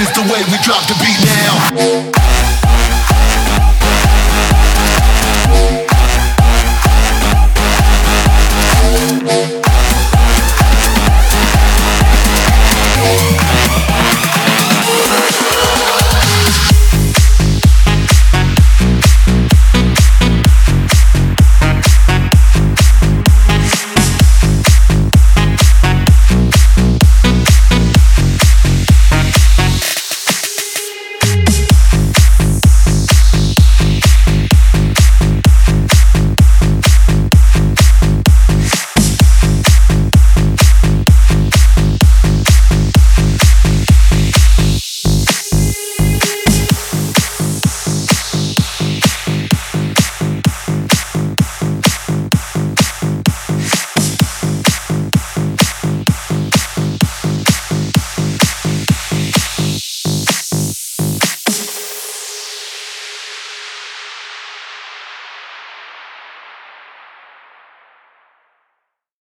is the way we drop the beat now.